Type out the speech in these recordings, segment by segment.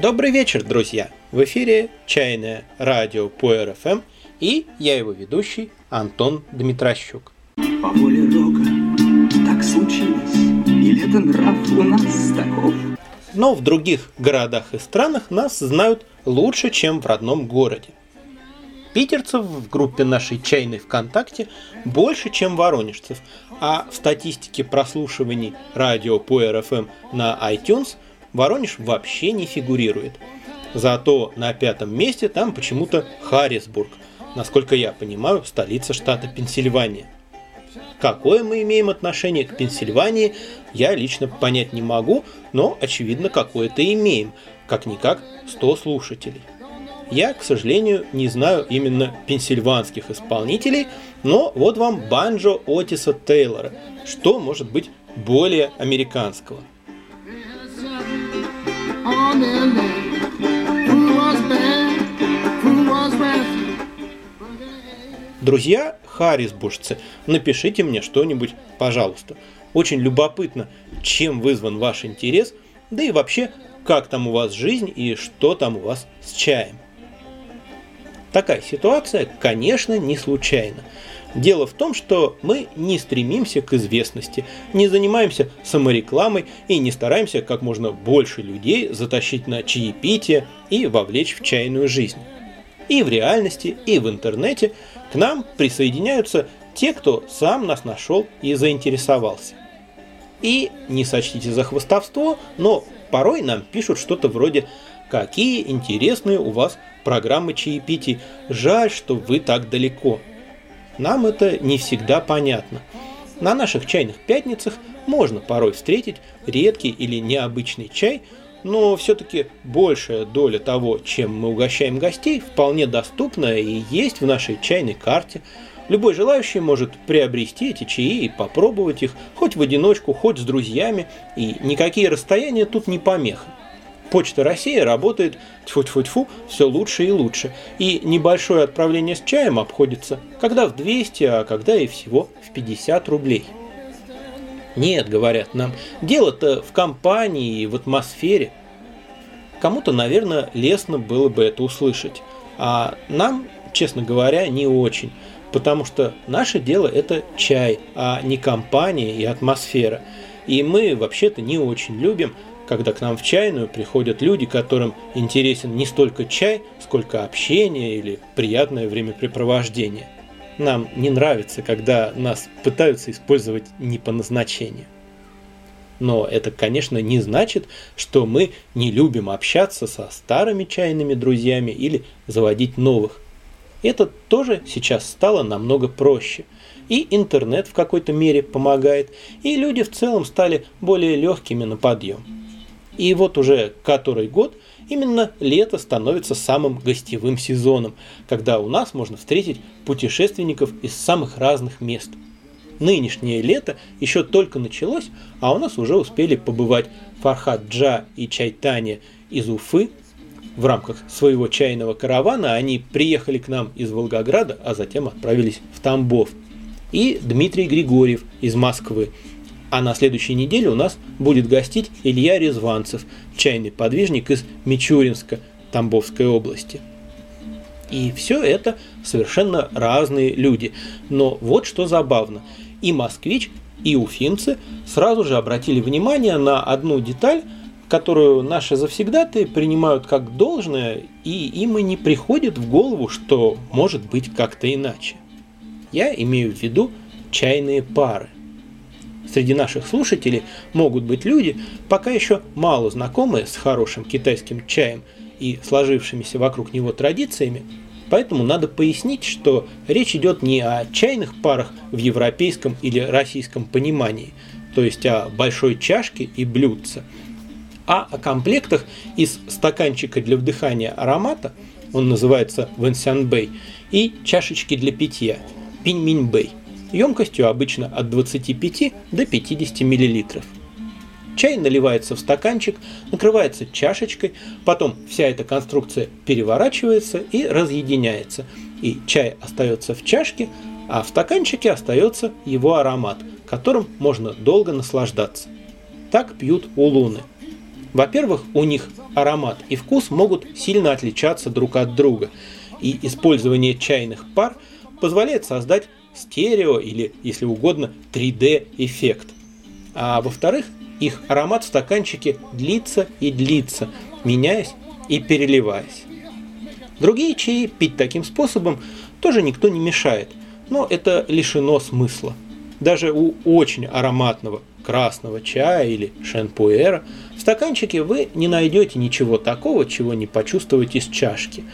Добрый вечер, друзья! В эфире «Чайное радио по РФМ» и я его ведущий Антон Дмитрощук. По воле рока так случилось, или это нрав у нас таков? Но в других городах и странах нас знают лучше, чем в родном городе. Питерцев в группе нашей чайной ВКонтакте больше, чем воронежцев, а в статистике прослушиваний радио по РФМ на iTunes Воронеж вообще не фигурирует. Зато на пятом месте там почему-то Харрисбург, насколько я понимаю, столица штата Пенсильвания. Какое мы имеем отношение к Пенсильвании, я лично понять не могу, но очевидно какое-то имеем, как-никак 100 слушателей. Я, к сожалению, не знаю именно пенсильванских исполнителей, но вот вам банджо Отиса Тейлора. Что может быть более американского? Друзья харрисбуржцы, напишите мне что-нибудь, пожалуйста. Очень любопытно, чем вызван ваш интерес, да и вообще, как там у вас жизнь и что там у вас с чаем. Такая ситуация, конечно, не случайна. Дело в том, что мы не стремимся к известности, не занимаемся саморекламой и не стараемся как можно больше людей затащить на чаепитие и вовлечь в чайную жизнь. И в реальности, и в интернете к нам присоединяются те, кто сам нас нашел и заинтересовался. И не сочтите за хвостовство, но порой нам пишут что-то вроде «Какие интересные у вас программы чаепитий, жаль, что вы так далеко». Нам это не всегда понятно. На наших чайных пятницах можно порой встретить редкий или необычный чай, но все-таки большая доля того, чем мы угощаем гостей, вполне доступна и есть в нашей чайной карте. Любой желающий может приобрести эти чаи и попробовать их хоть в одиночку, хоть с друзьями, и никакие расстояния тут не помеха. Почта России работает тьфу-тьфу-тьфу все лучше и лучше. И небольшое отправление с чаем обходится, когда в 200, а когда и всего в 50 рублей. Нет, говорят нам, дело-то в компании и в атмосфере. Кому-то, наверное, лестно было бы это услышать. А нам, честно говоря, не очень. Потому что наше дело это чай, а не компания и атмосфера. И мы вообще-то не очень любим когда к нам в чайную приходят люди, которым интересен не столько чай, сколько общение или приятное времяпрепровождение. Нам не нравится, когда нас пытаются использовать не по назначению. Но это, конечно, не значит, что мы не любим общаться со старыми чайными друзьями или заводить новых. Это тоже сейчас стало намного проще. И интернет в какой-то мере помогает, и люди в целом стали более легкими на подъем. И вот уже который год именно лето становится самым гостевым сезоном, когда у нас можно встретить путешественников из самых разных мест. Нынешнее лето еще только началось, а у нас уже успели побывать Фархат Джа и Чайтания из Уфы. В рамках своего чайного каравана они приехали к нам из Волгограда, а затем отправились в Тамбов. И Дмитрий Григорьев из Москвы, а на следующей неделе у нас будет гостить Илья Резванцев, чайный подвижник из Мичуринска, Тамбовской области. И все это совершенно разные люди. Но вот что забавно. И москвич, и уфимцы сразу же обратили внимание на одну деталь, которую наши завсегдаты принимают как должное, и им и не приходит в голову, что может быть как-то иначе. Я имею в виду чайные пары – Среди наших слушателей могут быть люди, пока еще мало знакомые с хорошим китайским чаем и сложившимися вокруг него традициями, поэтому надо пояснить, что речь идет не о чайных парах в европейском или российском понимании, то есть о большой чашке и блюдце, а о комплектах из стаканчика для вдыхания аромата, он называется Вэнсянбэй, и чашечки для питья, Пиньминьбэй емкостью обычно от 25 до 50 мл. Чай наливается в стаканчик, накрывается чашечкой, потом вся эта конструкция переворачивается и разъединяется, и чай остается в чашке, а в стаканчике остается его аромат, которым можно долго наслаждаться. Так пьют улуны. Во-первых, у них аромат и вкус могут сильно отличаться друг от друга, и использование чайных пар позволяет создать стерео или, если угодно, 3D эффект. А во-вторых, их аромат в стаканчике длится и длится, меняясь и переливаясь. Другие чаи пить таким способом тоже никто не мешает, но это лишено смысла. Даже у очень ароматного красного чая или шенпуэра в стаканчике вы не найдете ничего такого, чего не почувствуете из чашки.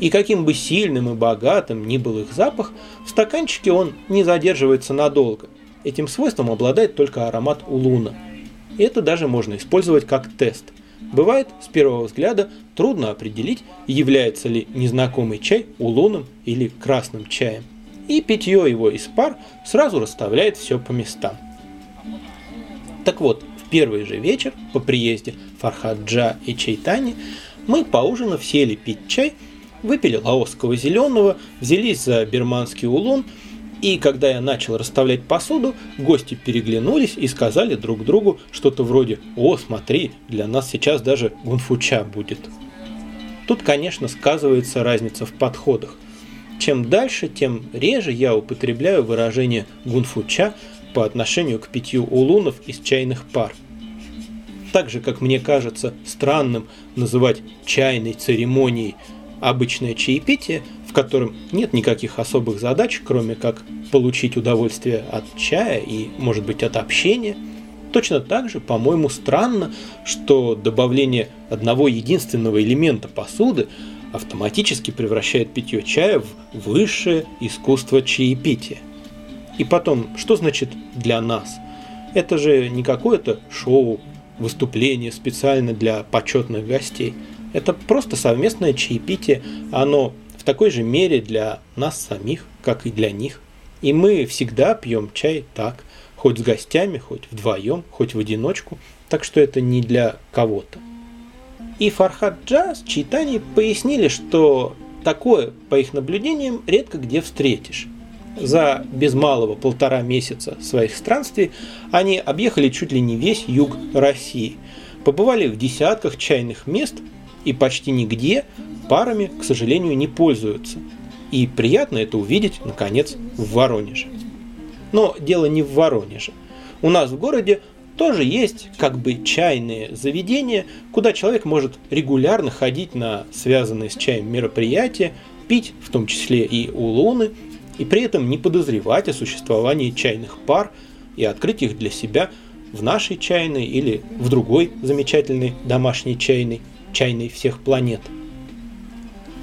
И каким бы сильным и богатым ни был их запах, в стаканчике он не задерживается надолго. Этим свойством обладает только аромат улуна. И это даже можно использовать как тест. Бывает, с первого взгляда трудно определить, является ли незнакомый чай улуном или красным чаем. И питье его из пар сразу расставляет все по местам. Так вот, в первый же вечер по приезде Фархаджа и Чайтани мы, поужинав, сели пить чай, выпили лаосского зеленого, взялись за бирманский улун – и когда я начал расставлять посуду, гости переглянулись и сказали друг другу что-то вроде «О, смотри, для нас сейчас даже гунфуча будет». Тут, конечно, сказывается разница в подходах. Чем дальше, тем реже я употребляю выражение гунфуча по отношению к питью улунов из чайных пар. Так же, как мне кажется странным называть чайной церемонией обычное чаепитие – котором нет никаких особых задач, кроме как получить удовольствие от чая и, может быть, от общения. Точно так же, по-моему, странно, что добавление одного единственного элемента посуды автоматически превращает питье чая в высшее искусство чаепития. И потом, что значит для нас? Это же не какое-то шоу, выступление специально для почетных гостей. Это просто совместное чаепитие, оно такой же мере для нас самих, как и для них. И мы всегда пьем чай так, хоть с гостями, хоть вдвоем, хоть в одиночку, так что это не для кого-то. И Фархад Джаз Чайтани пояснили, что такое, по их наблюдениям, редко где встретишь. За без малого полтора месяца своих странствий они объехали чуть ли не весь юг России, побывали в десятках чайных мест и почти нигде парами, к сожалению, не пользуются. И приятно это увидеть, наконец, в Воронеже. Но дело не в Воронеже. У нас в городе тоже есть как бы чайные заведения, куда человек может регулярно ходить на связанные с чаем мероприятия, пить, в том числе и улуны, и при этом не подозревать о существовании чайных пар и открыть их для себя в нашей чайной или в другой замечательной домашней чайной, чайной всех планет –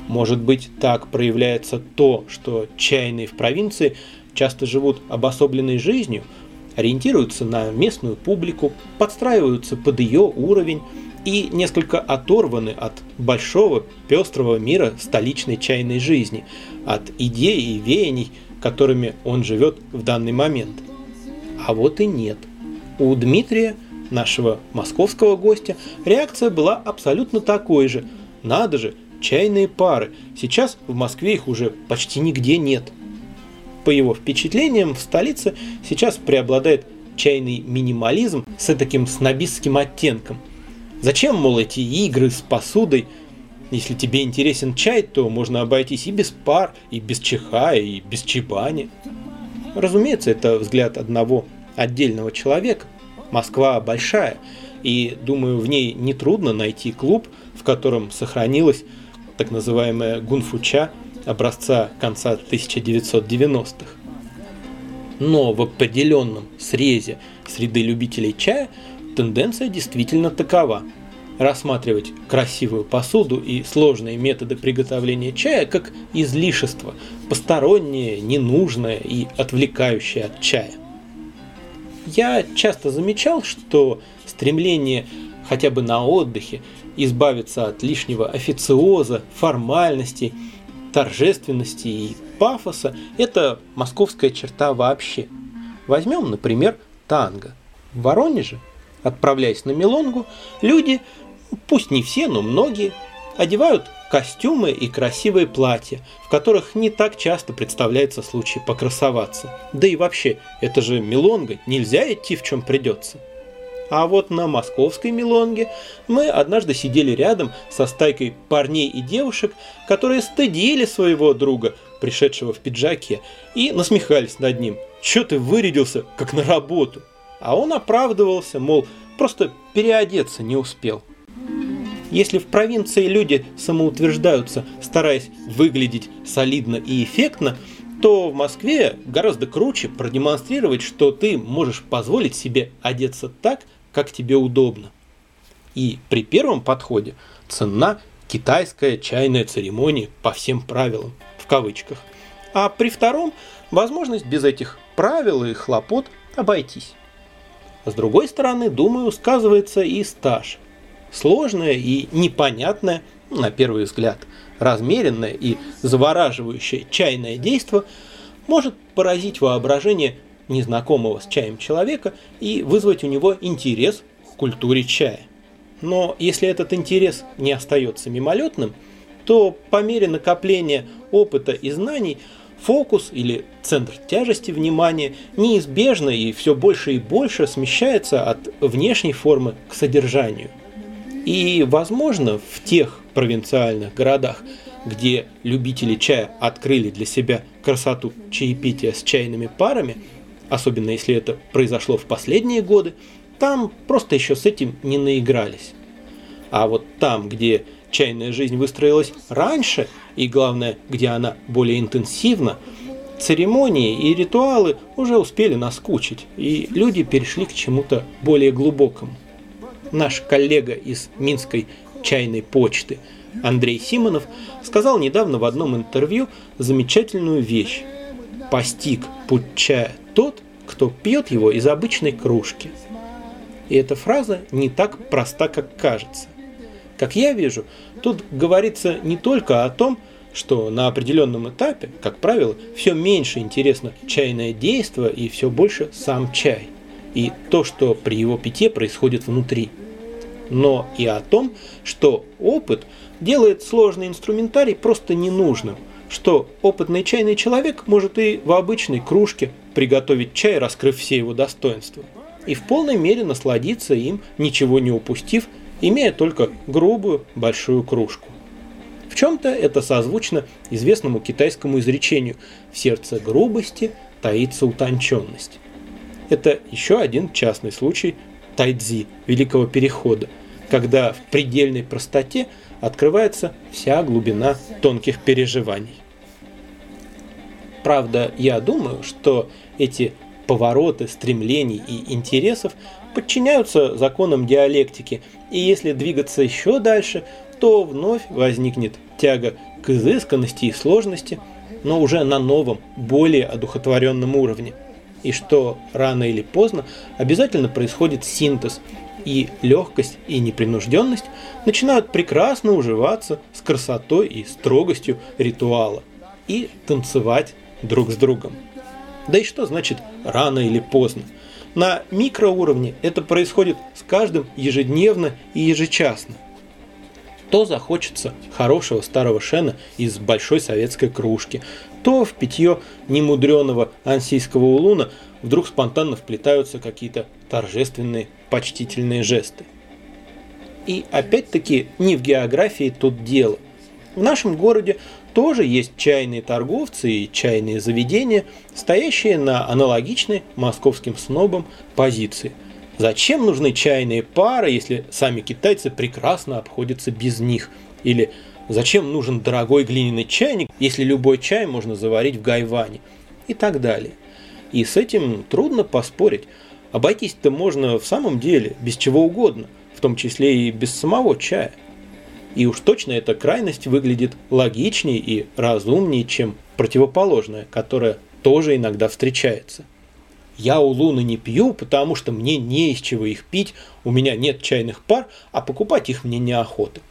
может быть, так проявляется то, что чайные в провинции часто живут обособленной жизнью, ориентируются на местную публику, подстраиваются под ее уровень и несколько оторваны от большого пестрого мира столичной чайной жизни, от идей и веяний, которыми он живет в данный момент. А вот и нет. У Дмитрия, нашего московского гостя, реакция была абсолютно такой же. Надо же, чайные пары. Сейчас в Москве их уже почти нигде нет. По его впечатлениям, в столице сейчас преобладает чайный минимализм с таким снобистским оттенком. Зачем, мол, эти игры с посудой? Если тебе интересен чай, то можно обойтись и без пар, и без чиха, и без чебани. Разумеется, это взгляд одного отдельного человека. Москва большая, и, думаю, в ней нетрудно найти клуб, в котором сохранилось так называемая гунфуча образца конца 1990-х. Но в определенном срезе среды любителей чая тенденция действительно такова. Рассматривать красивую посуду и сложные методы приготовления чая как излишество, постороннее, ненужное и отвлекающее от чая. Я часто замечал, что стремление хотя бы на отдыхе избавиться от лишнего официоза, формальностей, торжественности и пафоса – это московская черта вообще. Возьмем, например, танго. В Воронеже, отправляясь на Мелонгу, люди, пусть не все, но многие, одевают костюмы и красивые платья, в которых не так часто представляется случай покрасоваться. Да и вообще, это же Мелонга, нельзя идти в чем придется. А вот на московской мелонге мы однажды сидели рядом со стайкой парней и девушек, которые стыдили своего друга, пришедшего в пиджаке, и насмехались над ним. «Чё ты вырядился, как на работу?» А он оправдывался, мол, просто переодеться не успел. Если в провинции люди самоутверждаются, стараясь выглядеть солидно и эффектно, то в Москве гораздо круче продемонстрировать, что ты можешь позволить себе одеться так, как тебе удобно. И при первом подходе цена китайская чайная церемония по всем правилам, в кавычках. А при втором возможность без этих правил и хлопот обойтись. С другой стороны, думаю, сказывается и стаж. Сложное и непонятное, на первый взгляд, размеренное и завораживающее чайное действо может поразить воображение незнакомого с чаем человека и вызвать у него интерес к культуре чая. Но если этот интерес не остается мимолетным, то по мере накопления опыта и знаний фокус или центр тяжести внимания неизбежно и все больше и больше смещается от внешней формы к содержанию. И, возможно, в тех провинциальных городах, где любители чая открыли для себя красоту чаепития с чайными парами – особенно если это произошло в последние годы, там просто еще с этим не наигрались. А вот там, где чайная жизнь выстроилась раньше, и главное, где она более интенсивна, церемонии и ритуалы уже успели наскучить, и люди перешли к чему-то более глубокому. Наш коллега из Минской чайной почты Андрей Симонов сказал недавно в одном интервью замечательную вещь. Постиг путь чая тот, кто пьет его из обычной кружки. И эта фраза не так проста, как кажется. Как я вижу, тут говорится не только о том, что на определенном этапе, как правило, все меньше интересно чайное действие и все больше сам чай и то, что при его питье происходит внутри. Но и о том, что опыт делает сложный инструментарий просто ненужным – что опытный чайный человек может и в обычной кружке приготовить чай, раскрыв все его достоинства, и в полной мере насладиться им, ничего не упустив, имея только грубую большую кружку. В чем-то это созвучно известному китайскому изречению «в сердце грубости таится утонченность». Это еще один частный случай тайцзи, Великого Перехода, когда в предельной простоте открывается вся глубина тонких переживаний. Правда, я думаю, что эти повороты стремлений и интересов подчиняются законам диалектики, и если двигаться еще дальше, то вновь возникнет тяга к изысканности и сложности, но уже на новом, более одухотворенном уровне. И что рано или поздно обязательно происходит синтез, и легкость и непринужденность начинают прекрасно уживаться с красотой и строгостью ритуала и танцевать друг с другом. Да и что значит рано или поздно? На микроуровне это происходит с каждым ежедневно и ежечасно. То захочется хорошего старого шена из большой советской кружки, то в питье немудреного ансийского улуна вдруг спонтанно вплетаются какие-то торжественные, почтительные жесты. И опять-таки не в географии тут дело. В нашем городе тоже есть чайные торговцы и чайные заведения, стоящие на аналогичной московским снобам позиции. Зачем нужны чайные пары, если сами китайцы прекрасно обходятся без них? Или зачем нужен дорогой глиняный чайник, если любой чай можно заварить в гайване? И так далее. И с этим трудно поспорить. Обойтись-то можно в самом деле без чего угодно, в том числе и без самого чая. И уж точно эта крайность выглядит логичнее и разумнее, чем противоположная, которая тоже иногда встречается. Я у Луны не пью, потому что мне не из чего их пить, у меня нет чайных пар, а покупать их мне неохота.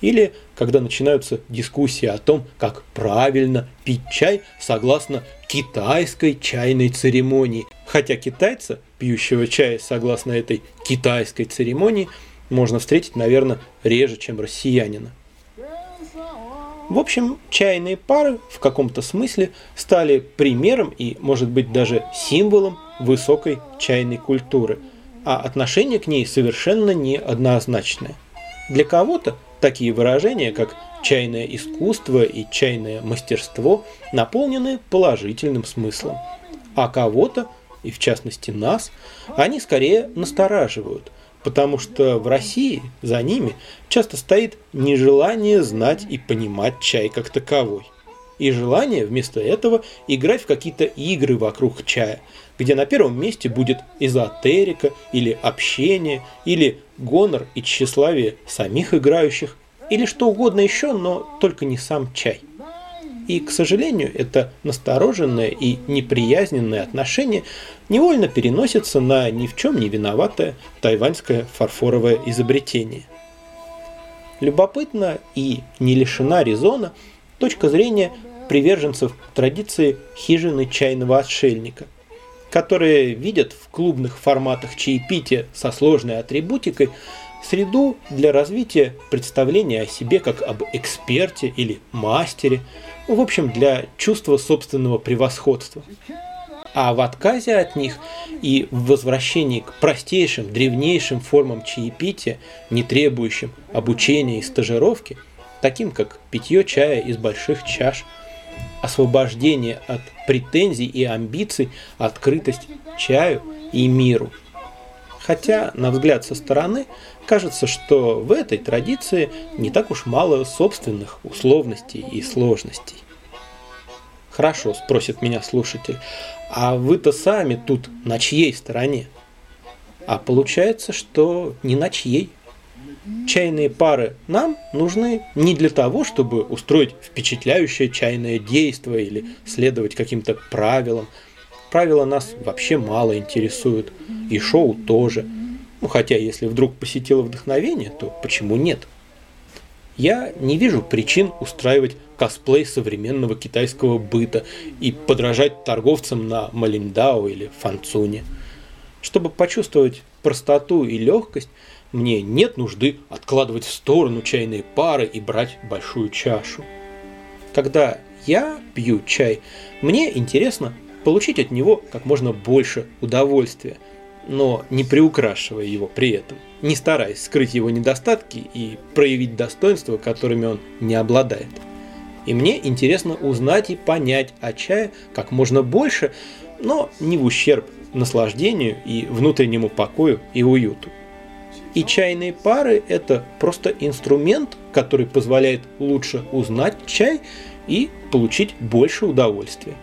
Или когда начинаются дискуссии о том, как правильно пить чай согласно китайской чайной церемонии. Хотя китайца, пьющего чай согласно этой китайской церемонии, можно встретить, наверное, реже, чем россиянина. В общем, чайные пары в каком-то смысле стали примером и, может быть, даже символом высокой чайной культуры, а отношение к ней совершенно неоднозначное. Для кого-то такие выражения, как чайное искусство и чайное мастерство, наполнены положительным смыслом, а кого-то, и в частности нас, они скорее настораживают, потому что в России за ними часто стоит нежелание знать и понимать чай как таковой и желание вместо этого играть в какие-то игры вокруг чая, где на первом месте будет эзотерика или общение, или гонор и тщеславие самих играющих, или что угодно еще, но только не сам чай. И, к сожалению, это настороженное и неприязненное отношение невольно переносится на ни в чем не виноватое тайваньское фарфоровое изобретение. Любопытно и не лишена резона точка зрения приверженцев традиции хижины чайного отшельника, которые видят в клубных форматах чаепития со сложной атрибутикой среду для развития представления о себе как об эксперте или мастере, в общем, для чувства собственного превосходства. А в отказе от них и в возвращении к простейшим, древнейшим формам чаепития, не требующим обучения и стажировки, таким как питье чая из больших чаш – освобождение от претензий и амбиций, открытость чаю и миру. Хотя, на взгляд со стороны, кажется, что в этой традиции не так уж мало собственных условностей и сложностей. Хорошо, спросит меня слушатель, а вы-то сами тут на чьей стороне? А получается, что не на чьей. Чайные пары нам нужны не для того, чтобы устроить впечатляющее чайное действие или следовать каким-то правилам. Правила нас вообще мало интересуют, и шоу тоже. Ну, хотя, если вдруг посетило вдохновение, то почему нет? Я не вижу причин устраивать косплей современного китайского быта и подражать торговцам на Малиндао или Фанцуне. Чтобы почувствовать простоту и легкость, мне нет нужды откладывать в сторону чайные пары и брать большую чашу. Когда я пью чай, мне интересно получить от него как можно больше удовольствия, но не приукрашивая его при этом, не стараясь скрыть его недостатки и проявить достоинства, которыми он не обладает. И мне интересно узнать и понять о чае как можно больше, но не в ущерб наслаждению и внутреннему покою и уюту. И чайные пары – это просто инструмент, который позволяет лучше узнать чай и получить больше удовольствия.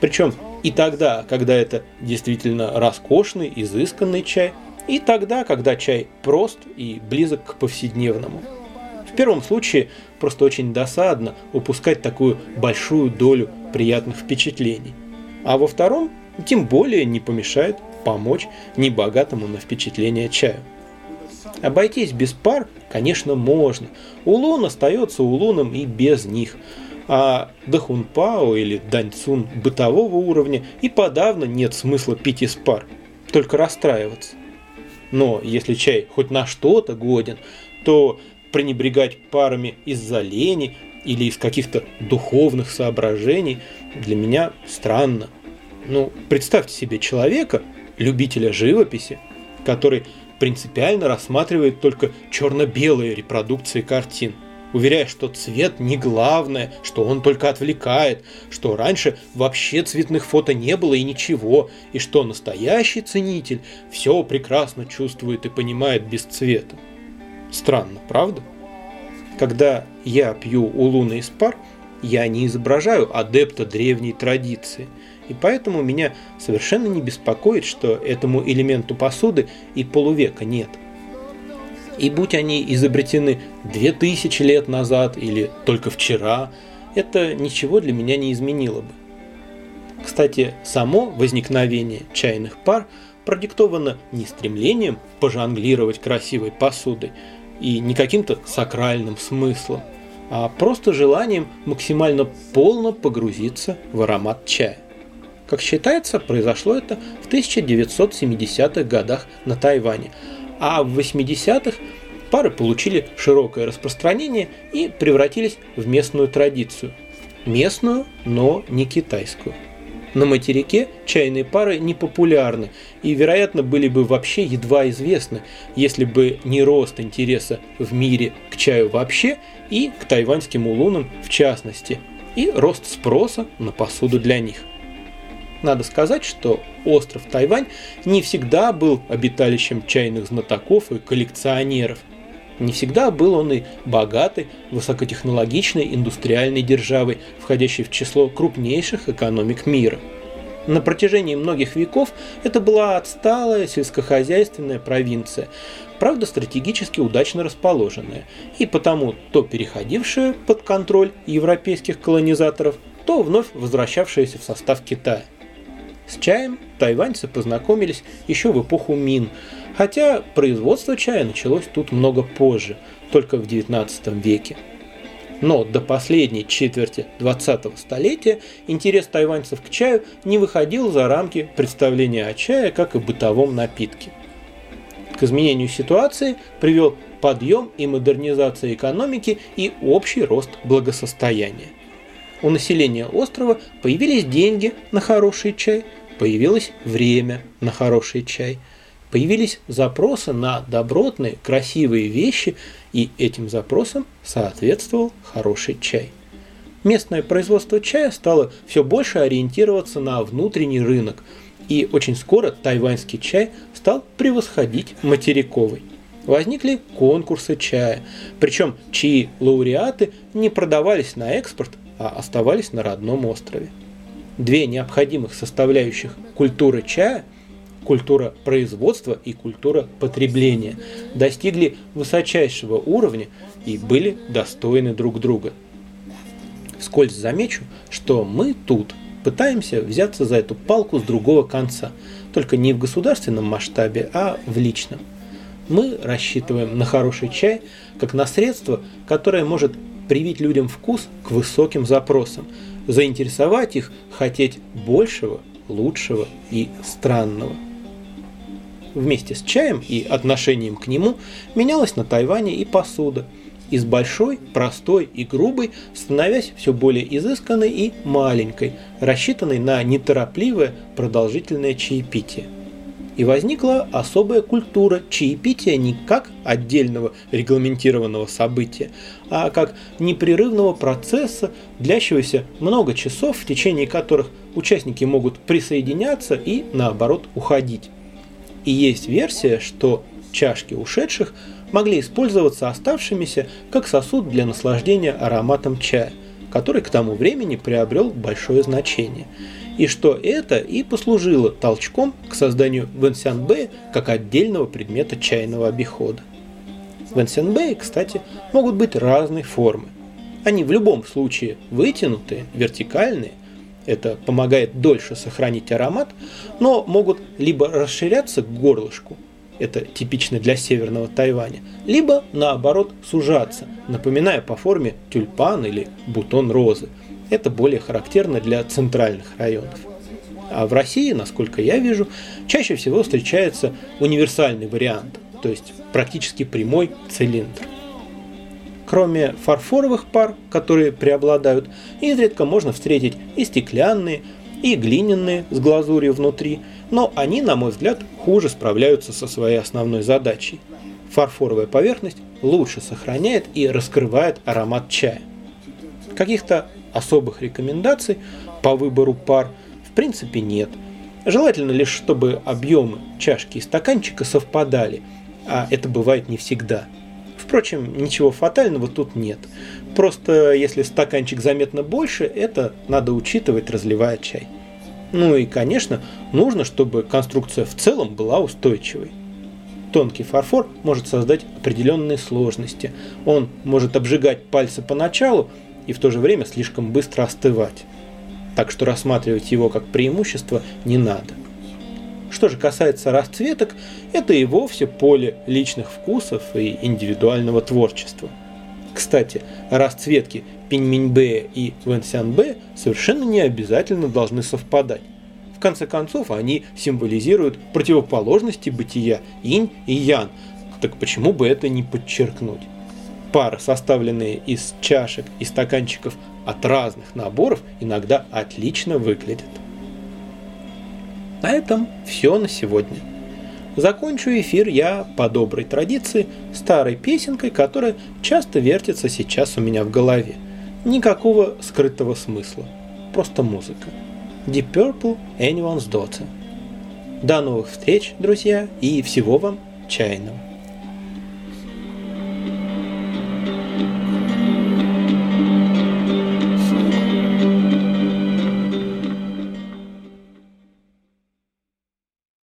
Причем и тогда, когда это действительно роскошный, изысканный чай, и тогда, когда чай прост и близок к повседневному. В первом случае просто очень досадно упускать такую большую долю приятных впечатлений. А во втором тем более не помешает помочь небогатому на впечатление чаю. Обойтись без пар, конечно, можно. Улун остается улуном и без них. А дахунпао или даньцун бытового уровня и подавно нет смысла пить из пар, только расстраиваться. Но если чай хоть на что-то годен, то пренебрегать парами из-за лени или из каких-то духовных соображений для меня странно. Ну, представьте себе человека, любителя живописи, который принципиально рассматривает только черно-белые репродукции картин, уверяя, что цвет не главное, что он только отвлекает, что раньше вообще цветных фото не было и ничего, и что настоящий ценитель все прекрасно чувствует и понимает без цвета. Странно, правда? Когда я пью у луны из пар, я не изображаю адепта древней традиции – и поэтому меня совершенно не беспокоит, что этому элементу посуды и полувека нет. И будь они изобретены 2000 лет назад или только вчера, это ничего для меня не изменило бы. Кстати, само возникновение чайных пар продиктовано не стремлением пожонглировать красивой посудой и не каким-то сакральным смыслом, а просто желанием максимально полно погрузиться в аромат чая. Как считается, произошло это в 1970-х годах на Тайване, а в 80-х пары получили широкое распространение и превратились в местную традицию. Местную, но не китайскую. На материке чайные пары не популярны и, вероятно, были бы вообще едва известны, если бы не рост интереса в мире к чаю вообще и к тайваньским улунам в частности, и рост спроса на посуду для них. Надо сказать, что остров Тайвань не всегда был обиталищем чайных знатоков и коллекционеров. Не всегда был он и богатой, высокотехнологичной индустриальной державой, входящей в число крупнейших экономик мира. На протяжении многих веков это была отсталая сельскохозяйственная провинция, правда стратегически удачно расположенная, и потому то переходившая под контроль европейских колонизаторов, то вновь возвращавшаяся в состав Китая. С чаем тайваньцы познакомились еще в эпоху Мин, хотя производство чая началось тут много позже, только в XIX веке. Но до последней четверти 20-го столетия интерес тайваньцев к чаю не выходил за рамки представления о чае как о бытовом напитке. К изменению ситуации привел подъем и модернизация экономики и общий рост благосостояния. У населения острова появились деньги на хороший чай – Появилось время на хороший чай. Появились запросы на добротные, красивые вещи, и этим запросам соответствовал хороший чай. Местное производство чая стало все больше ориентироваться на внутренний рынок, и очень скоро тайваньский чай стал превосходить материковый. Возникли конкурсы чая, причем чьи лауреаты не продавались на экспорт, а оставались на родном острове две необходимых составляющих культуры чая, культура производства и культура потребления, достигли высочайшего уровня и были достойны друг друга. Скользь замечу, что мы тут пытаемся взяться за эту палку с другого конца, только не в государственном масштабе, а в личном. Мы рассчитываем на хороший чай как на средство, которое может привить людям вкус к высоким запросам – заинтересовать их хотеть большего, лучшего и странного. Вместе с чаем и отношением к нему менялась на Тайване и посуда, из большой, простой и грубой, становясь все более изысканной и маленькой, рассчитанной на неторопливое продолжительное чаепитие и возникла особая культура чаепития не как отдельного регламентированного события, а как непрерывного процесса, длящегося много часов, в течение которых участники могут присоединяться и наоборот уходить. И есть версия, что чашки ушедших могли использоваться оставшимися как сосуд для наслаждения ароматом чая, который к тому времени приобрел большое значение – и что это и послужило толчком к созданию Вэнсянбэя как отдельного предмета чайного обихода. Вэнсянбэи, кстати, могут быть разной формы. Они в любом случае вытянутые, вертикальные, это помогает дольше сохранить аромат, но могут либо расширяться к горлышку, это типично для северного Тайваня, либо наоборот сужаться, напоминая по форме тюльпан или бутон розы – это более характерно для центральных районов. А в России, насколько я вижу, чаще всего встречается универсальный вариант, то есть практически прямой цилиндр. Кроме фарфоровых пар, которые преобладают, изредка можно встретить и стеклянные, и глиняные с глазурью внутри, но они, на мой взгляд, хуже справляются со своей основной задачей. Фарфоровая поверхность лучше сохраняет и раскрывает аромат чая. Каких-то особых рекомендаций по выбору пар в принципе нет. Желательно лишь, чтобы объемы чашки и стаканчика совпадали, а это бывает не всегда. Впрочем, ничего фатального тут нет. Просто если стаканчик заметно больше, это надо учитывать, разливая чай. Ну и, конечно, нужно, чтобы конструкция в целом была устойчивой. Тонкий фарфор может создать определенные сложности. Он может обжигать пальцы поначалу, и в то же время слишком быстро остывать. Так что рассматривать его как преимущество не надо. Что же касается расцветок, это и вовсе поле личных вкусов и индивидуального творчества. Кстати, расцветки Пиньминьбэ и Вэнсянбэ совершенно не обязательно должны совпадать. В конце концов, они символизируют противоположности бытия инь и ян, так почему бы это не подчеркнуть? Пары, составленные из чашек и стаканчиков от разных наборов, иногда отлично выглядят. На этом все на сегодня. Закончу эфир я по доброй традиции старой песенкой, которая часто вертится сейчас у меня в голове. Никакого скрытого смысла, просто музыка. Deep Purple Anyone's Daughter. До новых встреч, друзья, и всего вам чайного.